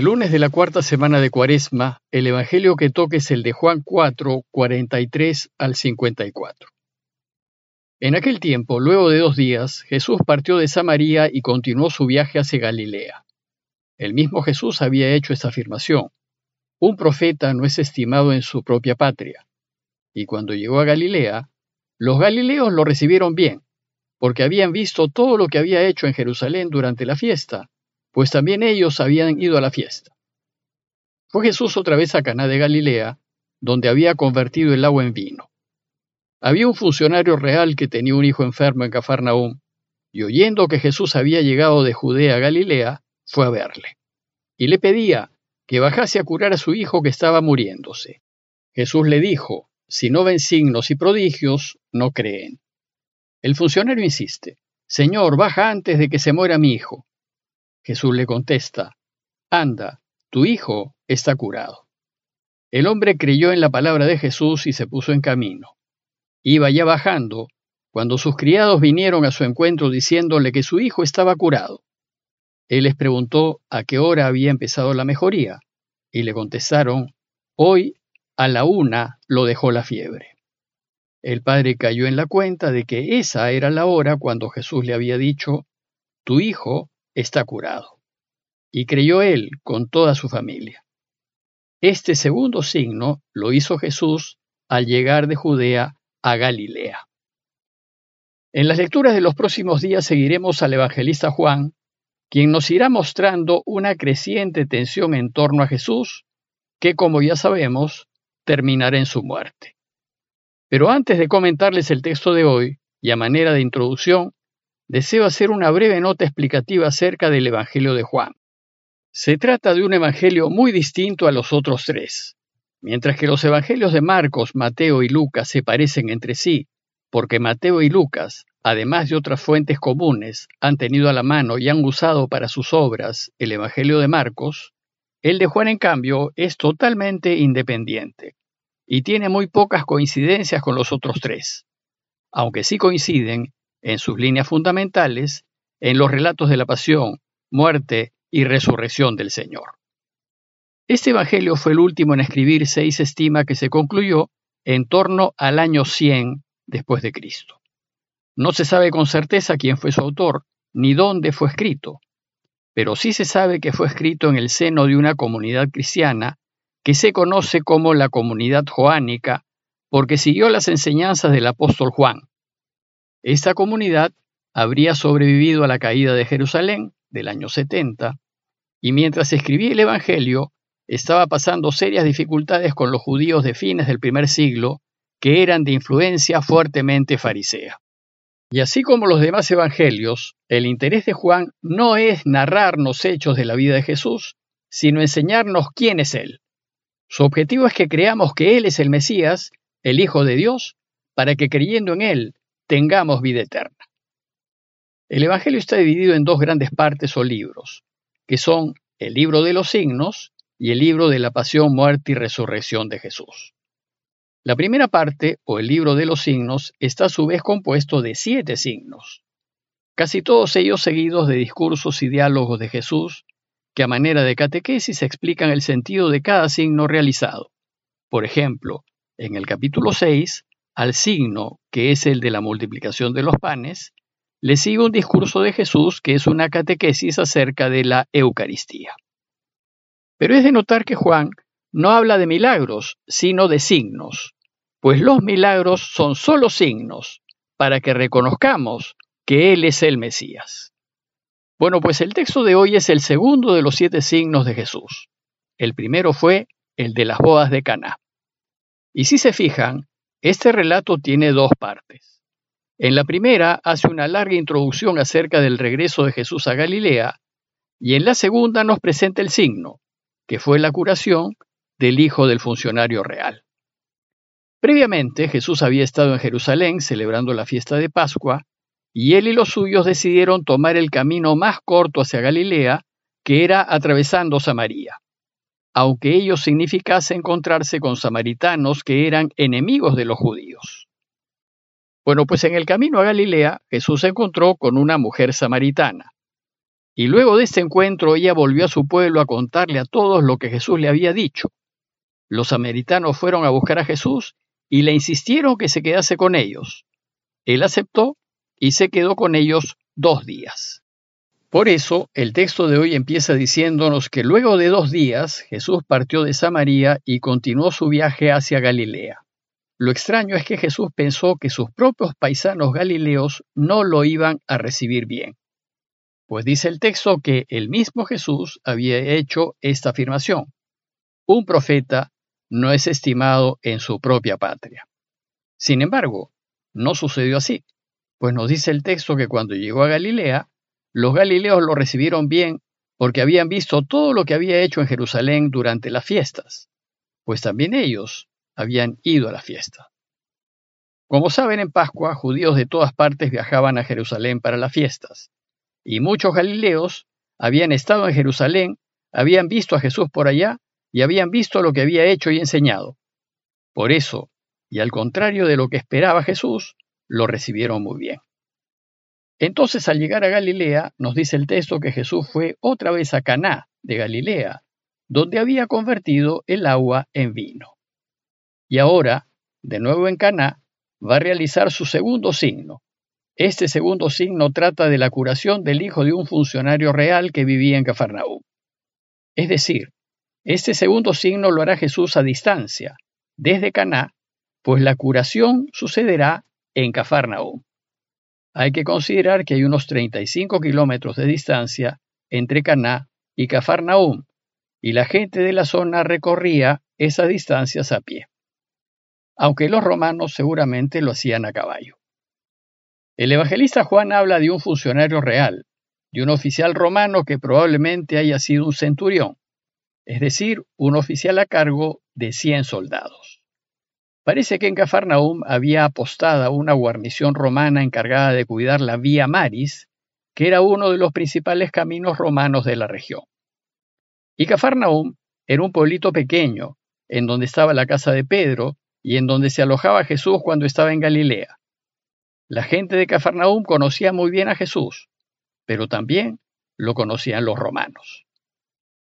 El lunes de la cuarta semana de Cuaresma, el Evangelio que toque es el de Juan 4, 43 al 54. En aquel tiempo, luego de dos días, Jesús partió de Samaria y continuó su viaje hacia Galilea. El mismo Jesús había hecho esta afirmación. Un profeta no es estimado en su propia patria. Y cuando llegó a Galilea, los galileos lo recibieron bien, porque habían visto todo lo que había hecho en Jerusalén durante la fiesta pues también ellos habían ido a la fiesta. Fue Jesús otra vez a Caná de Galilea, donde había convertido el agua en vino. Había un funcionario real que tenía un hijo enfermo en Cafarnaúm, y oyendo que Jesús había llegado de Judea a Galilea, fue a verle. Y le pedía que bajase a curar a su hijo que estaba muriéndose. Jesús le dijo, si no ven signos y prodigios, no creen. El funcionario insiste, Señor, baja antes de que se muera mi hijo. Jesús le contesta, Anda, tu hijo está curado. El hombre creyó en la palabra de Jesús y se puso en camino. Iba ya bajando, cuando sus criados vinieron a su encuentro diciéndole que su hijo estaba curado. Él les preguntó a qué hora había empezado la mejoría, y le contestaron, Hoy a la una lo dejó la fiebre. El padre cayó en la cuenta de que esa era la hora cuando Jesús le había dicho, Tu hijo está curado. Y creyó él con toda su familia. Este segundo signo lo hizo Jesús al llegar de Judea a Galilea. En las lecturas de los próximos días seguiremos al evangelista Juan, quien nos irá mostrando una creciente tensión en torno a Jesús, que como ya sabemos, terminará en su muerte. Pero antes de comentarles el texto de hoy, y a manera de introducción, deseo hacer una breve nota explicativa acerca del Evangelio de Juan. Se trata de un Evangelio muy distinto a los otros tres. Mientras que los Evangelios de Marcos, Mateo y Lucas se parecen entre sí, porque Mateo y Lucas, además de otras fuentes comunes, han tenido a la mano y han usado para sus obras el Evangelio de Marcos, el de Juan, en cambio, es totalmente independiente y tiene muy pocas coincidencias con los otros tres, aunque sí coinciden en sus líneas fundamentales, en los relatos de la pasión, muerte y resurrección del Señor. Este Evangelio fue el último en escribirse y se estima que se concluyó en torno al año 100 después de Cristo. No se sabe con certeza quién fue su autor ni dónde fue escrito, pero sí se sabe que fue escrito en el seno de una comunidad cristiana que se conoce como la comunidad joánica porque siguió las enseñanzas del apóstol Juan, esta comunidad habría sobrevivido a la caída de Jerusalén del año 70 y mientras escribía el Evangelio estaba pasando serias dificultades con los judíos de fines del primer siglo que eran de influencia fuertemente farisea. Y así como los demás evangelios, el interés de Juan no es narrarnos hechos de la vida de Jesús, sino enseñarnos quién es Él. Su objetivo es que creamos que Él es el Mesías, el Hijo de Dios, para que creyendo en Él tengamos vida eterna. El Evangelio está dividido en dos grandes partes o libros, que son el libro de los signos y el libro de la pasión, muerte y resurrección de Jesús. La primera parte, o el libro de los signos, está a su vez compuesto de siete signos, casi todos ellos seguidos de discursos y diálogos de Jesús, que a manera de catequesis explican el sentido de cada signo realizado. Por ejemplo, en el capítulo 6 al signo, que es el de la multiplicación de los panes, le sigue un discurso de Jesús que es una catequesis acerca de la Eucaristía. Pero es de notar que Juan no habla de milagros, sino de signos, pues los milagros son solo signos para que reconozcamos que Él es el Mesías. Bueno, pues el texto de hoy es el segundo de los siete signos de Jesús. El primero fue el de las bodas de Caná. Y si se fijan, este relato tiene dos partes. En la primera hace una larga introducción acerca del regreso de Jesús a Galilea y en la segunda nos presenta el signo, que fue la curación del hijo del funcionario real. Previamente Jesús había estado en Jerusalén celebrando la fiesta de Pascua y él y los suyos decidieron tomar el camino más corto hacia Galilea, que era atravesando Samaria aunque ello significase encontrarse con samaritanos que eran enemigos de los judíos. Bueno, pues en el camino a Galilea Jesús se encontró con una mujer samaritana. Y luego de este encuentro ella volvió a su pueblo a contarle a todos lo que Jesús le había dicho. Los samaritanos fueron a buscar a Jesús y le insistieron que se quedase con ellos. Él aceptó y se quedó con ellos dos días. Por eso, el texto de hoy empieza diciéndonos que luego de dos días Jesús partió de Samaria y continuó su viaje hacia Galilea. Lo extraño es que Jesús pensó que sus propios paisanos galileos no lo iban a recibir bien. Pues dice el texto que el mismo Jesús había hecho esta afirmación. Un profeta no es estimado en su propia patria. Sin embargo, no sucedió así, pues nos dice el texto que cuando llegó a Galilea, los galileos lo recibieron bien porque habían visto todo lo que había hecho en Jerusalén durante las fiestas, pues también ellos habían ido a la fiesta. Como saben, en Pascua judíos de todas partes viajaban a Jerusalén para las fiestas, y muchos galileos habían estado en Jerusalén, habían visto a Jesús por allá y habían visto lo que había hecho y enseñado. Por eso, y al contrario de lo que esperaba Jesús, lo recibieron muy bien. Entonces, al llegar a Galilea, nos dice el texto que Jesús fue otra vez a Caná de Galilea, donde había convertido el agua en vino. Y ahora, de nuevo en Caná, va a realizar su segundo signo. Este segundo signo trata de la curación del hijo de un funcionario real que vivía en Cafarnaúm. Es decir, este segundo signo lo hará Jesús a distancia, desde Caná, pues la curación sucederá en Cafarnaúm. Hay que considerar que hay unos 35 kilómetros de distancia entre Caná y Cafarnaúm, y la gente de la zona recorría esas distancias a pie, aunque los romanos seguramente lo hacían a caballo. El evangelista Juan habla de un funcionario real, de un oficial romano que probablemente haya sido un centurión, es decir, un oficial a cargo de 100 soldados. Parece que en Cafarnaum había apostada una guarnición romana encargada de cuidar la Vía Maris, que era uno de los principales caminos romanos de la región. Y Cafarnaum era un pueblito pequeño, en donde estaba la casa de Pedro y en donde se alojaba Jesús cuando estaba en Galilea. La gente de Cafarnaum conocía muy bien a Jesús, pero también lo conocían los romanos.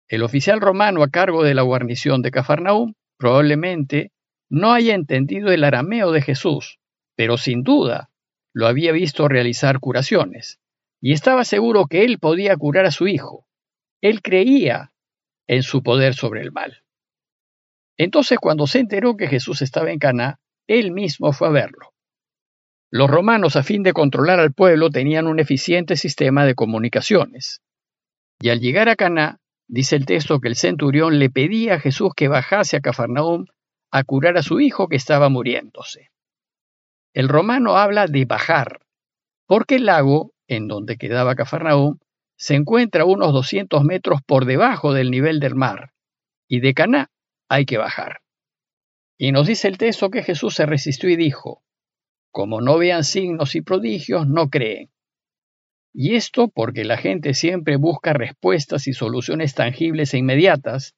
El oficial romano a cargo de la guarnición de Cafarnaum probablemente no haya entendido el arameo de Jesús, pero sin duda lo había visto realizar curaciones, y estaba seguro que él podía curar a su hijo. Él creía en su poder sobre el mal. Entonces, cuando se enteró que Jesús estaba en Caná, él mismo fue a verlo. Los romanos, a fin de controlar al pueblo, tenían un eficiente sistema de comunicaciones. Y al llegar a Caná, dice el texto que el centurión le pedía a Jesús que bajase a Cafarnaúm a curar a su hijo que estaba muriéndose. El romano habla de bajar, porque el lago, en donde quedaba Cafarnaúm, se encuentra unos 200 metros por debajo del nivel del mar, y de Caná hay que bajar. Y nos dice el texto que Jesús se resistió y dijo, como no vean signos y prodigios, no creen. Y esto porque la gente siempre busca respuestas y soluciones tangibles e inmediatas,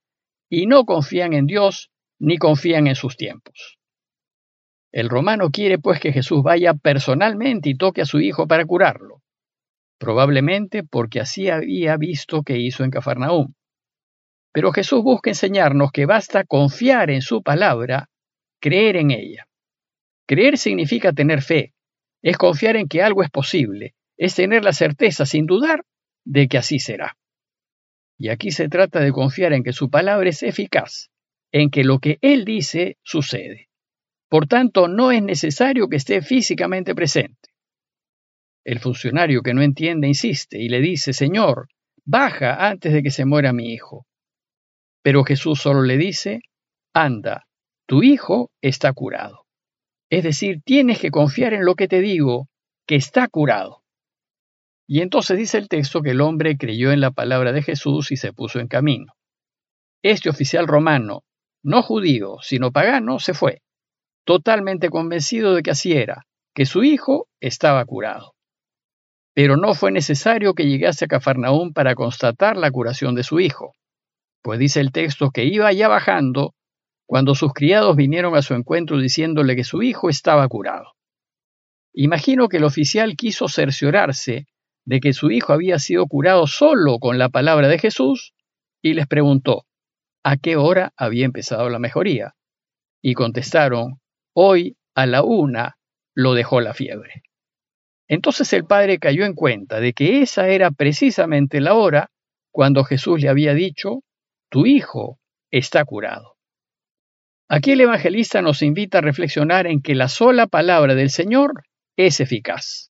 y no confían en Dios ni confían en sus tiempos. El romano quiere pues que Jesús vaya personalmente y toque a su hijo para curarlo, probablemente porque así había visto que hizo en Cafarnaúm. Pero Jesús busca enseñarnos que basta confiar en su palabra, creer en ella. Creer significa tener fe, es confiar en que algo es posible, es tener la certeza sin dudar de que así será. Y aquí se trata de confiar en que su palabra es eficaz, en que lo que Él dice sucede. Por tanto, no es necesario que esté físicamente presente. El funcionario que no entiende insiste y le dice, Señor, baja antes de que se muera mi hijo. Pero Jesús solo le dice, anda, tu hijo está curado. Es decir, tienes que confiar en lo que te digo, que está curado. Y entonces dice el texto que el hombre creyó en la palabra de Jesús y se puso en camino. Este oficial romano, no judío, sino pagano, se fue, totalmente convencido de que así era, que su hijo estaba curado. Pero no fue necesario que llegase a Cafarnaúm para constatar la curación de su hijo, pues dice el texto que iba ya bajando cuando sus criados vinieron a su encuentro diciéndole que su hijo estaba curado. Imagino que el oficial quiso cerciorarse de que su hijo había sido curado solo con la palabra de Jesús y les preguntó a qué hora había empezado la mejoría. Y contestaron, hoy a la una lo dejó la fiebre. Entonces el padre cayó en cuenta de que esa era precisamente la hora cuando Jesús le había dicho, tu hijo está curado. Aquí el evangelista nos invita a reflexionar en que la sola palabra del Señor es eficaz.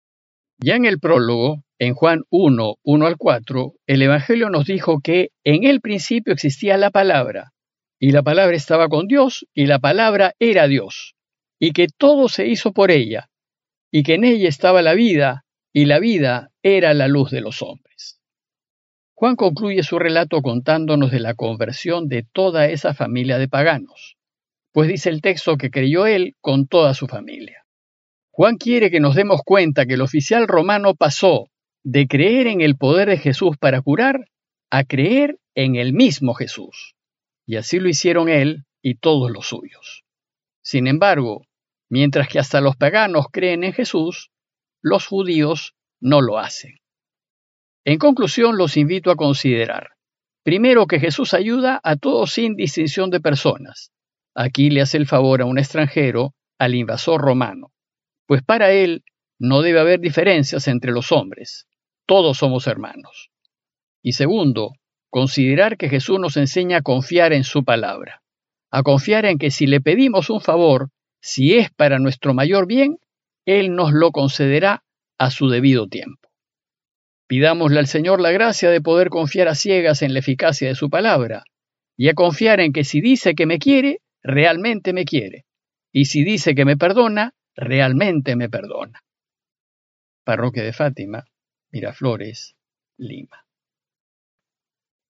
Ya en el prólogo, en Juan 1, 1 al 4, el Evangelio nos dijo que en el principio existía la palabra, y la palabra estaba con Dios, y la palabra era Dios, y que todo se hizo por ella, y que en ella estaba la vida, y la vida era la luz de los hombres. Juan concluye su relato contándonos de la conversión de toda esa familia de paganos, pues dice el texto que creyó él con toda su familia. Juan quiere que nos demos cuenta que el oficial romano pasó de creer en el poder de Jesús para curar a creer en el mismo Jesús. Y así lo hicieron él y todos los suyos. Sin embargo, mientras que hasta los paganos creen en Jesús, los judíos no lo hacen. En conclusión, los invito a considerar, primero, que Jesús ayuda a todos sin distinción de personas. Aquí le hace el favor a un extranjero, al invasor romano pues para él no debe haber diferencias entre los hombres, todos somos hermanos. Y segundo, considerar que Jesús nos enseña a confiar en su palabra, a confiar en que si le pedimos un favor, si es para nuestro mayor bien, Él nos lo concederá a su debido tiempo. Pidámosle al Señor la gracia de poder confiar a ciegas en la eficacia de su palabra, y a confiar en que si dice que me quiere, realmente me quiere, y si dice que me perdona, realmente me perdona. Parroquia de Fátima, Miraflores, Lima.